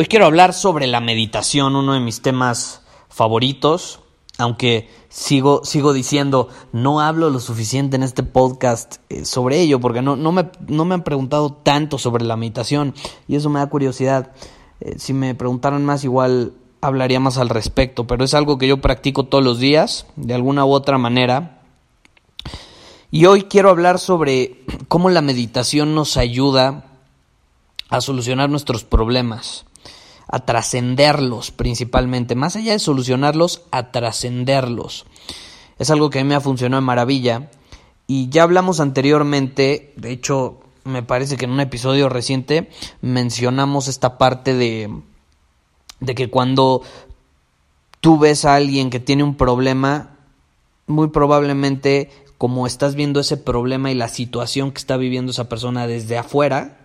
Hoy quiero hablar sobre la meditación, uno de mis temas favoritos, aunque sigo, sigo diciendo, no hablo lo suficiente en este podcast eh, sobre ello, porque no, no, me, no me han preguntado tanto sobre la meditación y eso me da curiosidad. Eh, si me preguntaran más, igual hablaría más al respecto, pero es algo que yo practico todos los días, de alguna u otra manera. Y hoy quiero hablar sobre cómo la meditación nos ayuda a solucionar nuestros problemas a trascenderlos principalmente, más allá de solucionarlos, a trascenderlos. Es algo que a mí me ha funcionado en maravilla y ya hablamos anteriormente, de hecho me parece que en un episodio reciente mencionamos esta parte de, de que cuando tú ves a alguien que tiene un problema, muy probablemente como estás viendo ese problema y la situación que está viviendo esa persona desde afuera,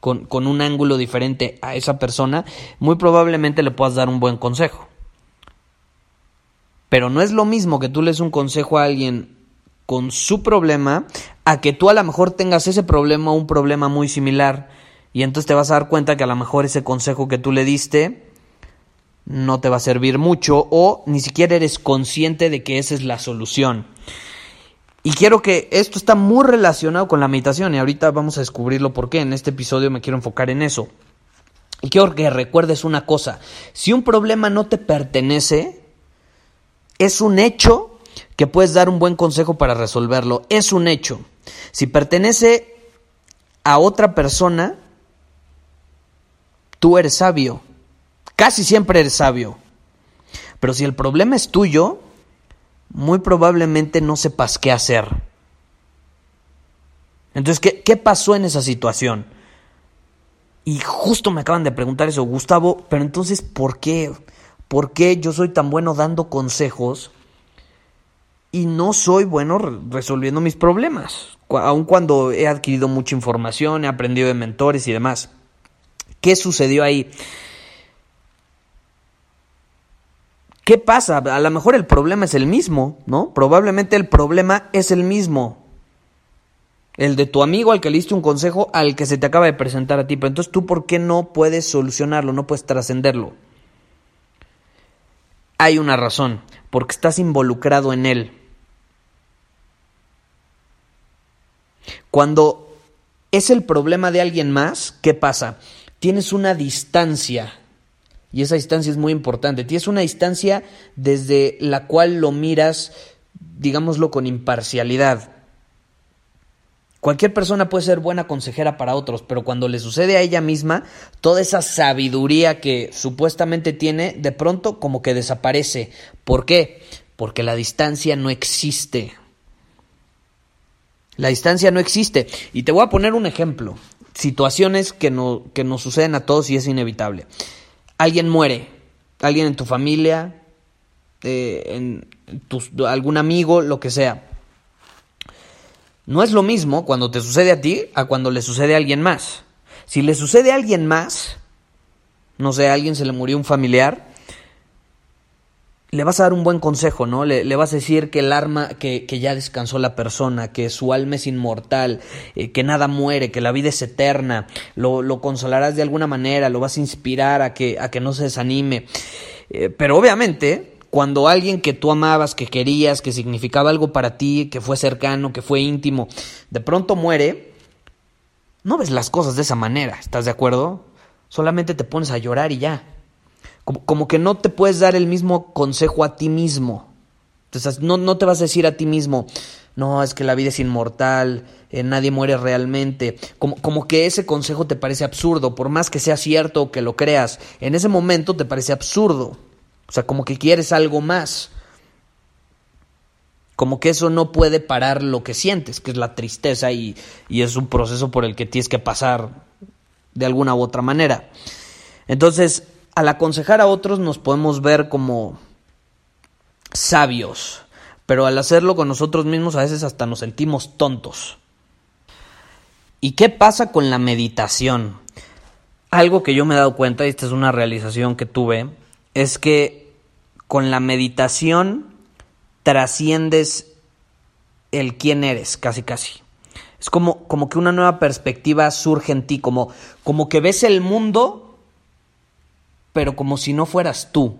con, con un ángulo diferente a esa persona, muy probablemente le puedas dar un buen consejo. Pero no es lo mismo que tú le des un consejo a alguien con su problema a que tú a lo mejor tengas ese problema o un problema muy similar y entonces te vas a dar cuenta que a lo mejor ese consejo que tú le diste no te va a servir mucho o ni siquiera eres consciente de que esa es la solución. Y quiero que esto está muy relacionado con la meditación y ahorita vamos a descubrirlo por qué. En este episodio me quiero enfocar en eso. Y quiero que recuerdes una cosa. Si un problema no te pertenece, es un hecho que puedes dar un buen consejo para resolverlo. Es un hecho. Si pertenece a otra persona, tú eres sabio. Casi siempre eres sabio. Pero si el problema es tuyo, muy probablemente no sepas qué hacer. Entonces, ¿qué, ¿qué, pasó en esa situación? Y justo me acaban de preguntar eso, Gustavo, pero entonces, ¿por qué? ¿Por qué yo soy tan bueno dando consejos y no soy bueno resolviendo mis problemas? Aun cuando he adquirido mucha información, he aprendido de mentores y demás. ¿Qué sucedió ahí? ¿Qué pasa? A lo mejor el problema es el mismo, ¿no? Probablemente el problema es el mismo. El de tu amigo al que le diste un consejo al que se te acaba de presentar a ti. Pero entonces tú, ¿por qué no puedes solucionarlo? No puedes trascenderlo. Hay una razón, porque estás involucrado en él. Cuando es el problema de alguien más, ¿qué pasa? Tienes una distancia y esa distancia es muy importante. Tienes una distancia desde la cual lo miras, digámoslo, con imparcialidad. Cualquier persona puede ser buena consejera para otros, pero cuando le sucede a ella misma, toda esa sabiduría que supuestamente tiene, de pronto como que desaparece. ¿Por qué? Porque la distancia no existe. La distancia no existe. Y te voy a poner un ejemplo. Situaciones que, no, que nos suceden a todos y es inevitable alguien muere, alguien en tu familia, eh, en algún amigo, lo que sea. No es lo mismo cuando te sucede a ti a cuando le sucede a alguien más. Si le sucede a alguien más, no sé, a alguien se le murió un familiar, le vas a dar un buen consejo, ¿no? Le, vas a decir que el arma, que, que, ya descansó la persona, que su alma es inmortal, eh, que nada muere, que la vida es eterna, lo, lo, consolarás de alguna manera, lo vas a inspirar a que, a que no se desanime. Eh, pero obviamente, cuando alguien que tú amabas, que querías, que significaba algo para ti, que fue cercano, que fue íntimo, de pronto muere, no ves las cosas de esa manera, ¿estás de acuerdo? Solamente te pones a llorar y ya. Como, que no te puedes dar el mismo consejo a ti mismo. No, no te vas a decir a ti mismo, no, es que la vida es inmortal, eh, nadie muere realmente. Como, como que ese consejo te parece absurdo, por más que sea cierto o que lo creas, en ese momento te parece absurdo. O sea, como que quieres algo más. Como que eso no puede parar lo que sientes, que es la tristeza y, y es un proceso por el que tienes que pasar de alguna u otra manera. Entonces, al aconsejar a otros nos podemos ver como sabios, pero al hacerlo con nosotros mismos a veces hasta nos sentimos tontos. ¿Y qué pasa con la meditación? Algo que yo me he dado cuenta, y esta es una realización que tuve, es que con la meditación trasciendes el quién eres, casi casi. Es como, como que una nueva perspectiva surge en ti, como, como que ves el mundo pero como si no fueras tú.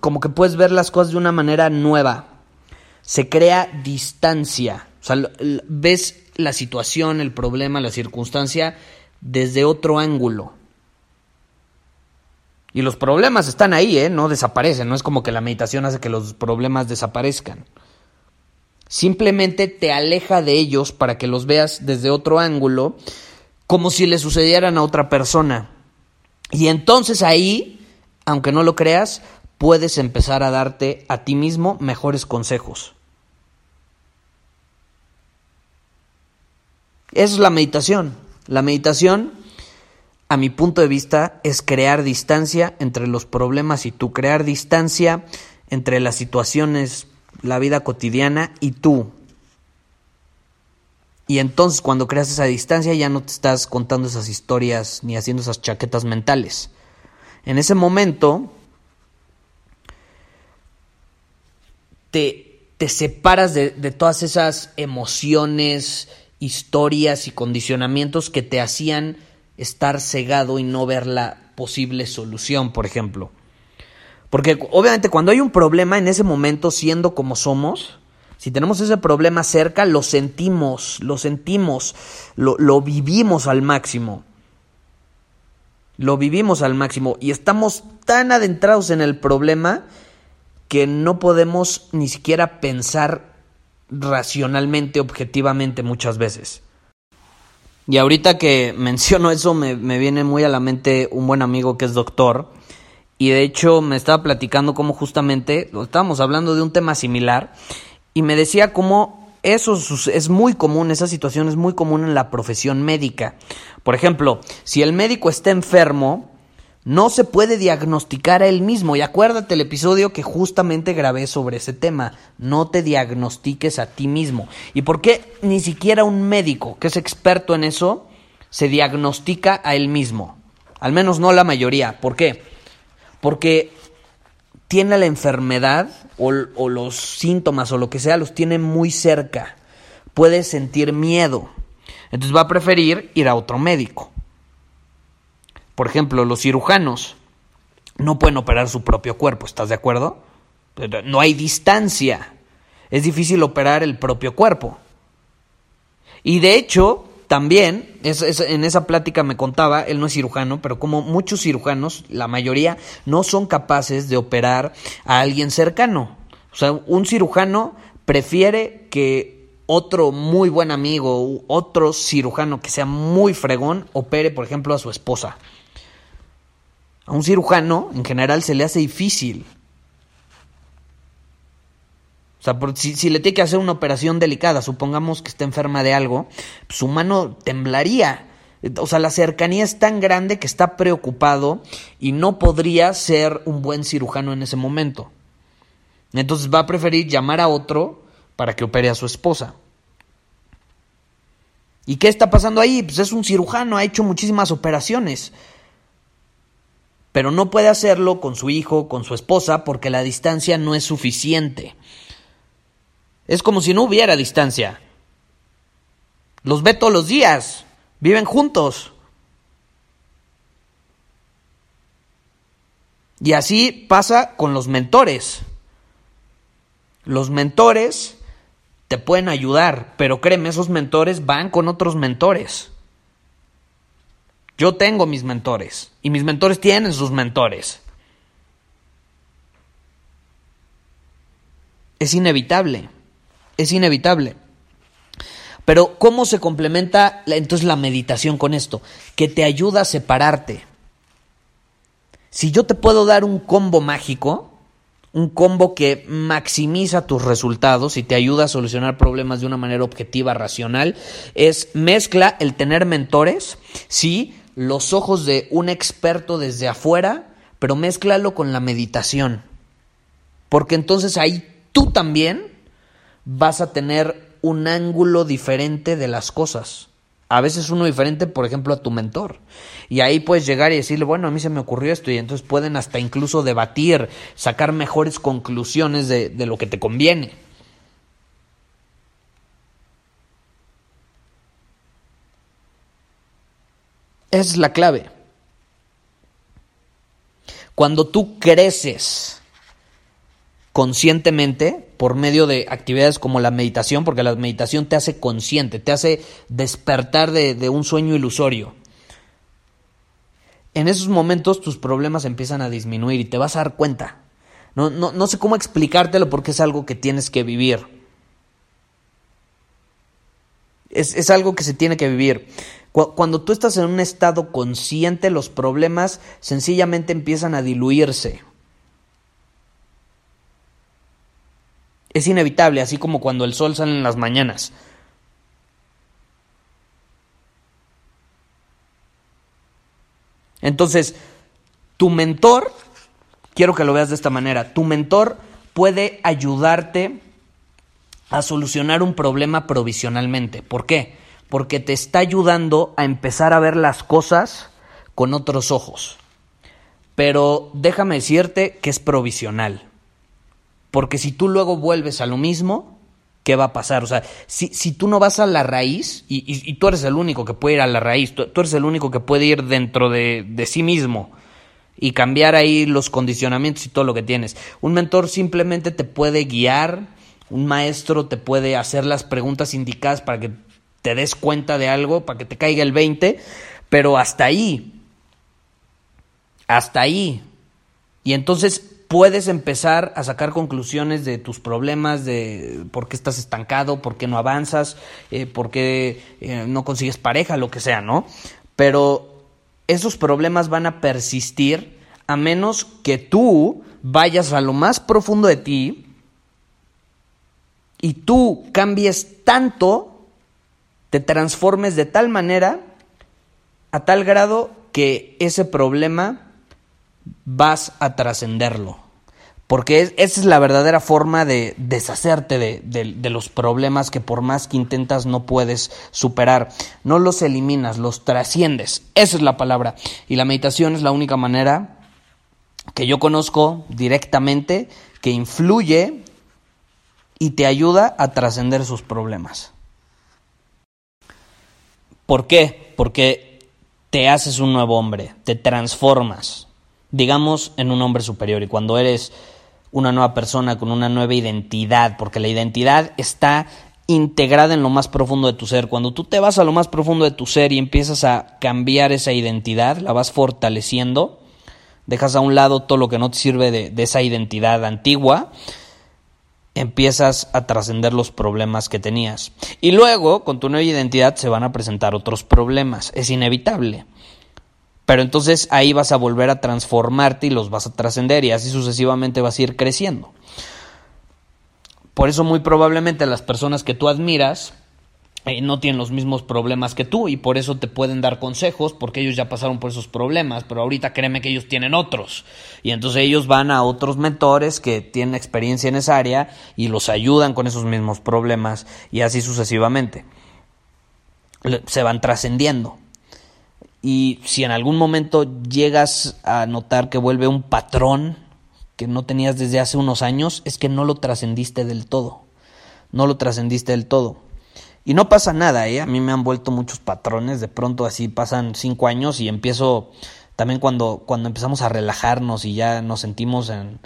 Como que puedes ver las cosas de una manera nueva. Se crea distancia. O sea, ves la situación, el problema, la circunstancia desde otro ángulo. Y los problemas están ahí, ¿eh? No desaparecen. No es como que la meditación hace que los problemas desaparezcan. Simplemente te aleja de ellos para que los veas desde otro ángulo como si le sucedieran a otra persona. Y entonces ahí, aunque no lo creas, puedes empezar a darte a ti mismo mejores consejos. Esa es la meditación. La meditación, a mi punto de vista, es crear distancia entre los problemas y tú, crear distancia entre las situaciones, la vida cotidiana y tú. Y entonces cuando creas esa distancia ya no te estás contando esas historias ni haciendo esas chaquetas mentales. En ese momento te, te separas de, de todas esas emociones, historias y condicionamientos que te hacían estar cegado y no ver la posible solución, por ejemplo. Porque obviamente cuando hay un problema en ese momento, siendo como somos, si tenemos ese problema cerca, lo sentimos, lo sentimos, lo, vivimos al máximo. Lo vivimos al máximo y estamos tan adentrados en el problema que no podemos ni siquiera pensar racionalmente, objetivamente muchas veces. Y ahorita que menciono eso me, me, viene muy a la mente un buen amigo que es doctor y de hecho me estaba platicando cómo justamente estábamos hablando de un tema similar y me decía cómo eso es muy común, esa situación es muy común en la profesión médica. Por ejemplo, si el médico está enfermo, no se puede diagnosticar a él mismo. Y acuérdate el episodio que justamente grabé sobre ese tema. No te diagnostiques a ti mismo. ¿Y por qué ni siquiera un médico que es experto en eso se diagnostica a él mismo? Al menos no la mayoría. ¿Por qué? Porque tiene la enfermedad o, los síntomas o lo que sea, los tiene muy cerca. Puede sentir miedo. Entonces va a preferir ir a otro médico. Por ejemplo, los cirujanos no pueden operar su propio cuerpo, ¿estás de acuerdo? No hay distancia. Es difícil operar el propio cuerpo. Y de hecho, también, en esa plática me contaba, él no es cirujano, pero como muchos cirujanos, la mayoría no son capaces de operar a alguien cercano. O sea, un cirujano prefiere que otro muy buen amigo, otro cirujano que sea muy fregón, opere, por ejemplo, a su esposa. A un cirujano, en general, se le hace difícil sea, si, le tiene que hacer una operación delicada, supongamos que está enferma de algo, su mano temblaría. O sea, la cercanía es tan grande que está preocupado y no podría ser un buen cirujano en ese momento. Entonces va a preferir llamar a otro para que opere a su esposa. ¿Y qué está pasando ahí? Pues es un cirujano, ha hecho muchísimas operaciones. Pero no puede hacerlo con su hijo, con su esposa, porque la distancia no es suficiente. Es como si no hubiera distancia. Los ve todos los días, viven juntos. Y así pasa con los mentores. Los mentores te pueden ayudar, pero créeme, esos mentores van con otros mentores. Yo tengo mis mentores y mis mentores tienen sus mentores. Es inevitable, es inevitable. Pero ¿cómo se complementa entonces la meditación con esto? Que te ayuda a separarte. Si yo te puedo dar un combo mágico, un combo que maximiza tus resultados y te ayuda a solucionar problemas de una manera objetiva, racional, es mezcla el tener mentores, sí, los ojos de un experto desde afuera, pero mézclalo con la meditación. Porque entonces ahí tú también vas a tener un ángulo diferente de las cosas. A veces uno diferente, por ejemplo, a tu mentor. Y ahí puedes llegar y decirle, bueno, a mí se me ocurrió esto. Y entonces pueden hasta incluso debatir, sacar mejores conclusiones de, lo que te conviene. Esa es la clave. Cuando tú creces conscientemente por medio de actividades como la meditación, porque la meditación te hace consciente, te hace despertar de, un sueño ilusorio. En esos momentos tus problemas empiezan a disminuir y te vas a dar cuenta. No, no sé cómo explicártelo porque es algo que tienes que vivir. Es, es, algo que se tiene que vivir. Cuando tú estás en un estado consciente, los problemas sencillamente empiezan a diluirse. Es inevitable, así como cuando el sol sale en las mañanas. Entonces, tu mentor, quiero que lo veas de esta manera, tu mentor puede ayudarte a solucionar un problema provisionalmente. ¿Por qué? Porque te está ayudando a empezar a ver las cosas con otros ojos. Pero déjame decirte que es provisional. Porque si tú luego vuelves a lo mismo, ¿qué va a pasar? O sea, si, si tú no vas a la raíz, y, tú eres el único que puede ir a la raíz, tú, eres el único que puede ir dentro de, de sí mismo y cambiar ahí los condicionamientos y todo lo que tienes. Un mentor simplemente te puede guiar, un maestro te puede hacer las preguntas indicadas para que te des cuenta de algo, para que te caiga el 20, pero hasta ahí. Hasta ahí. Y entonces puedes empezar a sacar conclusiones de tus problemas, de por qué estás estancado, por qué no avanzas, eh, por qué eh, no consigues pareja, lo que sea, ¿no? Pero esos problemas van a persistir a menos que tú vayas a lo más profundo de ti y tú cambies tanto, te transformes de tal manera, a tal grado que ese problema vas a trascenderlo. Porque esa es la verdadera forma de deshacerte de, de, los problemas que por más que intentas no puedes superar. No los eliminas, los trasciendes. Esa es la palabra. Y la meditación es la única manera que yo conozco directamente que influye y te ayuda a trascender sus problemas. ¿Por qué? Porque te haces un nuevo hombre, te transformas, digamos, en un hombre superior. Y cuando eres una nueva persona con una nueva identidad, porque la identidad está integrada en lo más profundo de tu ser. Cuando tú te vas a lo más profundo de tu ser y empiezas a cambiar esa identidad, la vas fortaleciendo, dejas a un lado todo lo que no te sirve de, de esa identidad antigua, empiezas a trascender los problemas que tenías. Y luego, con tu nueva identidad, se van a presentar otros problemas. Es inevitable. Pero entonces ahí vas a volver a transformarte y los vas a trascender y así sucesivamente vas a ir creciendo. Por eso muy probablemente las personas que tú admiras eh, no tienen los mismos problemas que tú y por eso te pueden dar consejos porque ellos ya pasaron por esos problemas, pero ahorita créeme que ellos tienen otros y entonces ellos van a otros mentores que tienen experiencia en esa área y los ayudan con esos mismos problemas y así sucesivamente. Se van trascendiendo. Y si en algún momento llegas a notar que vuelve un patrón que no tenías desde hace unos años, es que no lo trascendiste del todo. No lo trascendiste del todo. Y no pasa nada, ¿eh? A mí me han vuelto muchos patrones, de pronto así pasan cinco años y empiezo también cuando, cuando empezamos a relajarnos y ya nos sentimos en,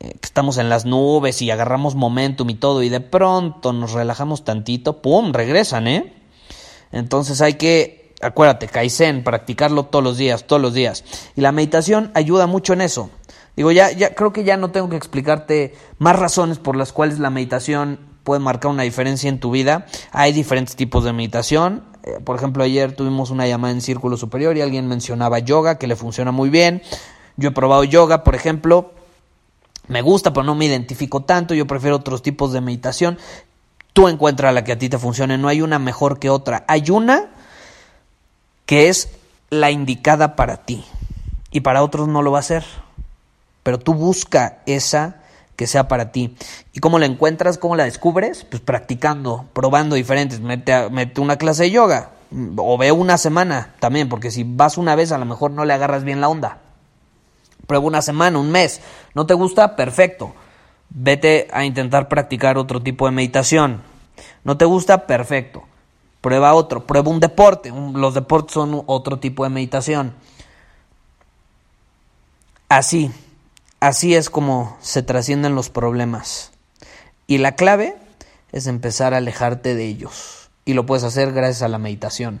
eh, que estamos en las nubes y agarramos momentum y todo y de pronto nos relajamos tantito, ¡pum! regresan, ¿eh? Entonces hay que acuérdate, Kaizen, practicarlo todos los días, todos los días. Y la meditación ayuda mucho en eso. Digo, ya, ya creo que ya no tengo que explicarte más razones por las cuales la meditación puede marcar una diferencia en tu vida. Hay diferentes tipos de meditación. Eh, por ejemplo, ayer tuvimos una llamada en círculo superior y alguien mencionaba yoga, que le funciona muy bien. Yo he probado yoga, por ejemplo. Me gusta, pero no me identifico tanto. Yo prefiero otros tipos de meditación. Tú encuentras la que a ti te funcione. No hay una mejor que otra. Hay una que es la indicada para ti. Y para otros no lo va a ser. Pero tú busca esa que sea para ti. ¿Y cómo la encuentras? ¿Cómo la descubres? Pues practicando, probando diferentes. Mete, mete una clase de yoga o ve una semana también, porque si vas una vez a lo mejor no le agarras bien la onda. Prueba una semana, un mes. ¿No te gusta? Perfecto. Vete a intentar practicar otro tipo de meditación. ¿No te gusta? Perfecto. Prueba otro. Prueba un deporte. Los deportes son otro tipo de meditación. Así. Así es como se trascienden los problemas. Y la clave es empezar a alejarte de ellos. Y lo puedes hacer gracias a la meditación.